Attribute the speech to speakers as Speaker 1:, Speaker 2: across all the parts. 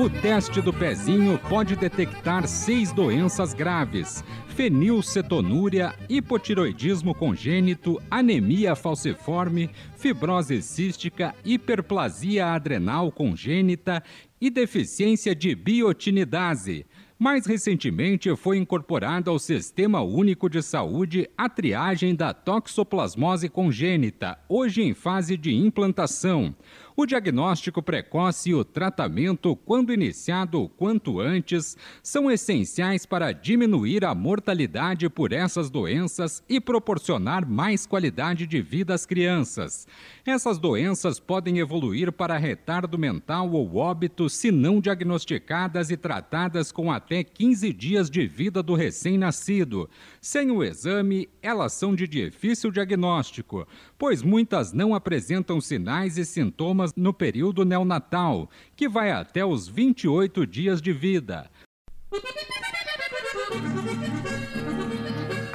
Speaker 1: O teste do pezinho pode detectar seis doenças graves: fenilcetonúria, hipotiroidismo congênito, anemia falciforme, fibrose cística, hiperplasia adrenal congênita e deficiência de biotinidase. Mais recentemente, foi incorporada ao Sistema Único de Saúde a triagem da toxoplasmose congênita, hoje em fase de implantação. O diagnóstico precoce e o tratamento, quando iniciado o quanto antes, são essenciais para diminuir a mortalidade por essas doenças e proporcionar mais qualidade de vida às crianças. Essas doenças podem evoluir para retardo mental ou óbito se não diagnosticadas e tratadas com até 15 dias de vida do recém-nascido. Sem o exame, elas são de difícil diagnóstico, pois muitas não apresentam sinais e sintomas no período neonatal, que vai até os 28 dias de vida.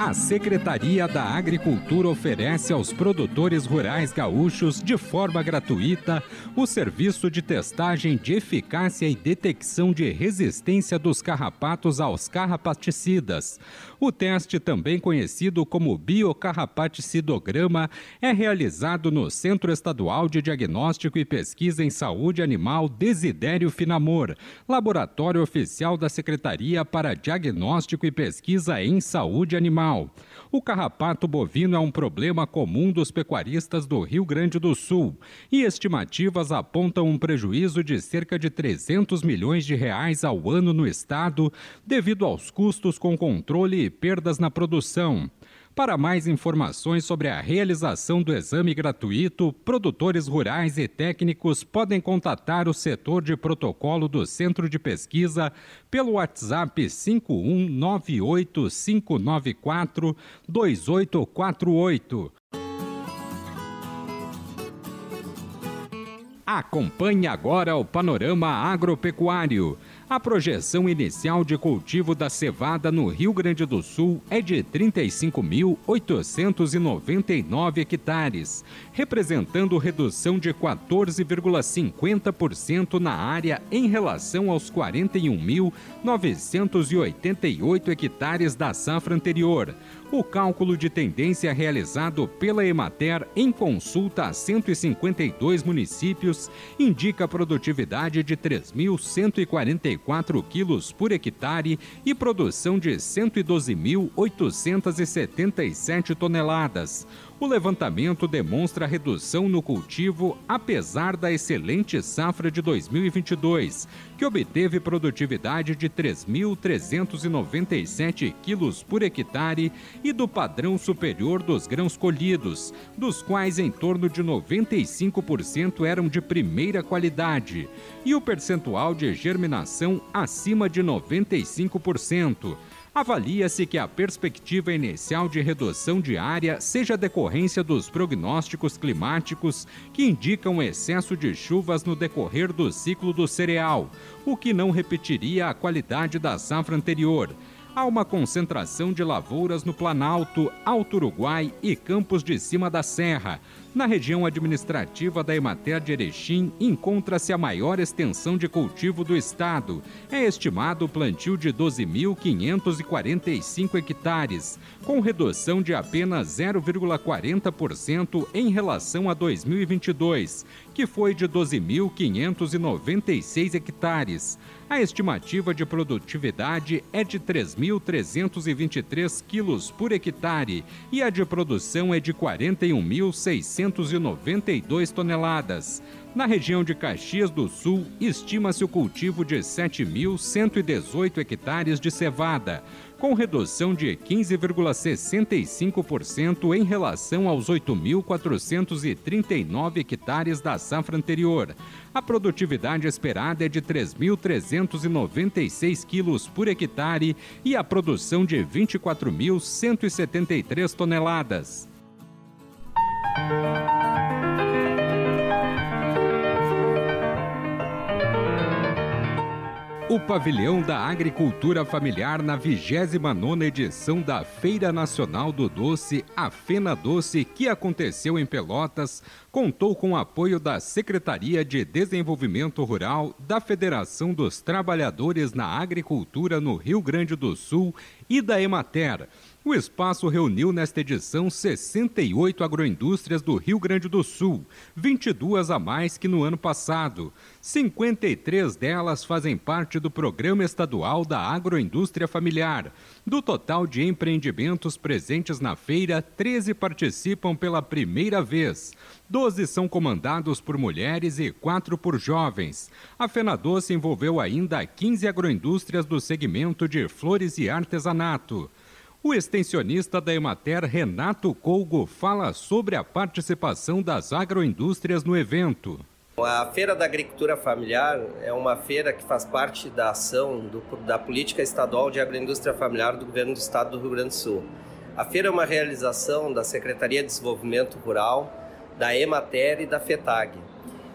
Speaker 1: A Secretaria da Agricultura oferece aos produtores rurais gaúchos, de forma gratuita, o serviço de testagem de eficácia e detecção de resistência dos carrapatos aos carrapaticidas. O teste, também conhecido como biocarrapaticidograma, é realizado no Centro Estadual de Diagnóstico e Pesquisa em Saúde Animal Desidério Finamor, laboratório oficial da Secretaria para Diagnóstico e Pesquisa em Saúde Animal. O carrapato bovino é um problema comum dos pecuaristas do Rio Grande do Sul e estimativas apontam um prejuízo de cerca de 300 milhões de reais ao ano no estado devido aos custos com controle e perdas na produção. Para mais informações sobre a realização do exame gratuito, produtores rurais e técnicos podem contatar o setor de protocolo do Centro de Pesquisa pelo WhatsApp 51985942848. Acompanhe agora o panorama agropecuário. A projeção inicial de cultivo da cevada no Rio Grande do Sul é de 35.899 hectares, representando redução de 14,50% na área em relação aos 41.988 hectares da safra anterior. O cálculo de tendência realizado pela Emater em consulta a 152 municípios indica produtividade de 3.144 quilos por hectare e produção de 112.877 toneladas. O levantamento demonstra redução no cultivo, apesar da excelente safra de 2022, que obteve produtividade de 3.397 quilos por hectare e do padrão superior dos grãos colhidos, dos quais em torno de 95% eram de primeira qualidade, e o percentual de germinação acima de 95% avalia-se que a perspectiva inicial de redução de área seja decorrência dos prognósticos climáticos que indicam excesso de chuvas no decorrer do ciclo do cereal, o que não repetiria a qualidade da safra anterior há uma concentração de lavouras no Planalto, Alto Uruguai e Campos de Cima da Serra. Na região administrativa da Emater de Erechim, encontra-se a maior extensão de cultivo do estado. É estimado o plantio de 12.545 hectares, com redução de apenas 0,40% em relação a 2022, que foi de 12.596 hectares. A estimativa de produtividade é de 3.323 quilos por hectare e a de produção é de 41.692 toneladas. Na região de Caxias do Sul, estima-se o cultivo de 7.118 hectares de cevada, com redução de 15,65% em relação aos 8.439 hectares da safra anterior. A produtividade esperada é de 3.396 quilos por hectare e a produção de 24.173 toneladas. O pavilhão da agricultura familiar na 29ª edição da Feira Nacional do Doce, a Fena Doce, que aconteceu em Pelotas, contou com o apoio da Secretaria de Desenvolvimento Rural, da Federação dos Trabalhadores na Agricultura no Rio Grande do Sul e da Emater. O espaço reuniu nesta edição 68 agroindústrias do Rio Grande do Sul, 22 a mais que no ano passado. 53 delas fazem parte do Programa Estadual da Agroindústria Familiar. Do total de empreendimentos presentes na feira, 13 participam pela primeira vez. 12 são comandados por mulheres e 4 por jovens. A Fenadoce envolveu ainda 15 agroindústrias do segmento de flores e artesanato. O extensionista da Emater, Renato Colgo, fala sobre a participação das agroindústrias no evento.
Speaker 2: A Feira da Agricultura Familiar é uma feira que faz parte da ação do, da Política Estadual de Agroindústria Familiar do Governo do Estado do Rio Grande do Sul. A feira é uma realização da Secretaria de Desenvolvimento Rural, da Emater e da FETAG.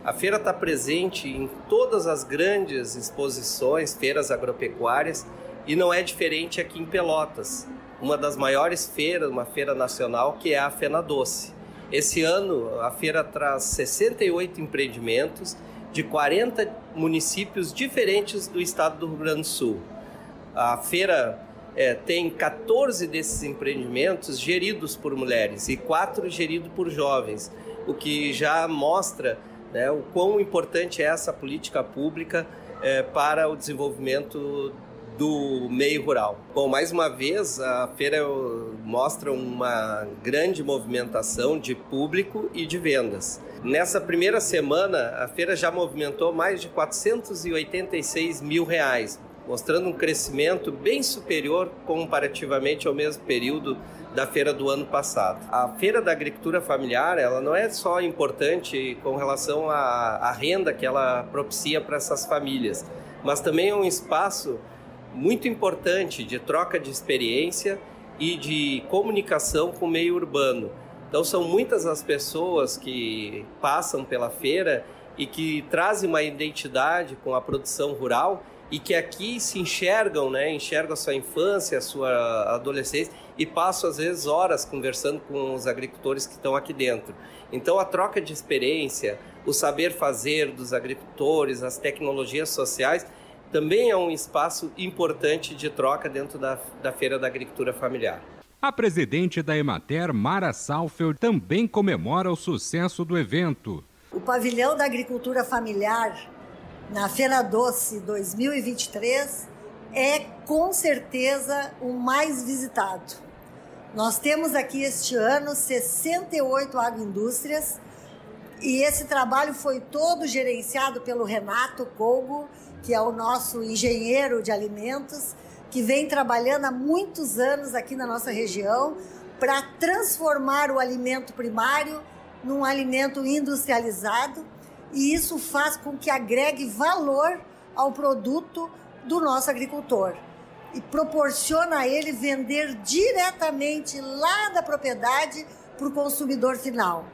Speaker 2: A feira está presente em todas as grandes exposições, feiras agropecuárias, e não é diferente aqui em Pelotas uma das maiores feiras, uma feira nacional, que é a Fena Doce. Esse ano, a feira traz 68 empreendimentos de 40 municípios diferentes do estado do Rio Grande do Sul. A feira é, tem 14 desses empreendimentos geridos por mulheres e 4 geridos por jovens, o que já mostra né, o quão importante é essa política pública é, para o desenvolvimento do meio rural. Bom, mais uma vez, a feira mostra uma grande movimentação de público e de vendas. Nessa primeira semana, a feira já movimentou mais de 486 mil reais, mostrando um crescimento bem superior comparativamente ao mesmo período da feira do ano passado. A feira da agricultura familiar, ela não é só importante com relação à, à renda que ela propicia para essas famílias, mas também é um espaço muito importante de troca de experiência e de comunicação com o meio urbano. Então são muitas as pessoas que passam pela feira e que trazem uma identidade com a produção rural e que aqui se enxergam, né, enxergam a sua infância, a sua adolescência e passam às vezes horas conversando com os agricultores que estão aqui dentro. Então a troca de experiência, o saber fazer dos agricultores, as tecnologias sociais também é um espaço importante de troca dentro da, da Feira da Agricultura Familiar.
Speaker 1: A presidente da Emater, Mara Salfeld, também comemora o sucesso do evento.
Speaker 3: O pavilhão da agricultura familiar na Feira Doce 2023 é com certeza o mais visitado. Nós temos aqui este ano 68 agroindústrias e esse trabalho foi todo gerenciado pelo Renato Colgo, que é o nosso engenheiro de alimentos, que vem trabalhando há muitos anos aqui na nossa região para transformar o alimento primário num alimento industrializado. E isso faz com que agregue valor ao produto do nosso agricultor. E proporciona a ele vender diretamente lá da propriedade para o consumidor final.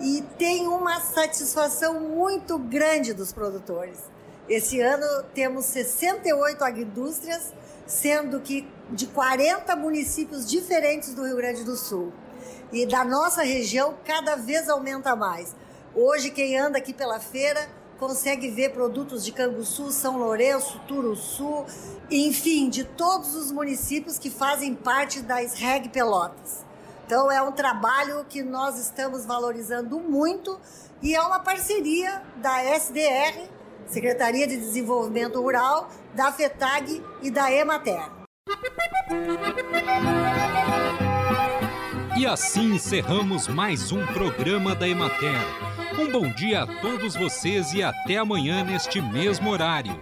Speaker 3: E tem uma satisfação muito grande dos produtores. Esse ano temos 68 agroindústrias, sendo que de 40 municípios diferentes do Rio Grande do Sul. E da nossa região cada vez aumenta mais. Hoje quem anda aqui pela feira consegue ver produtos de Canguçu, São Lourenço, Turuçu, enfim, de todos os municípios que fazem parte da SREG Pelotas. Então é um trabalho que nós estamos valorizando muito e é uma parceria da SDR, Secretaria de Desenvolvimento Rural, da FETAG e da Emater.
Speaker 1: E assim encerramos mais um programa da Emater Um bom dia a todos vocês e até amanhã neste mesmo horário.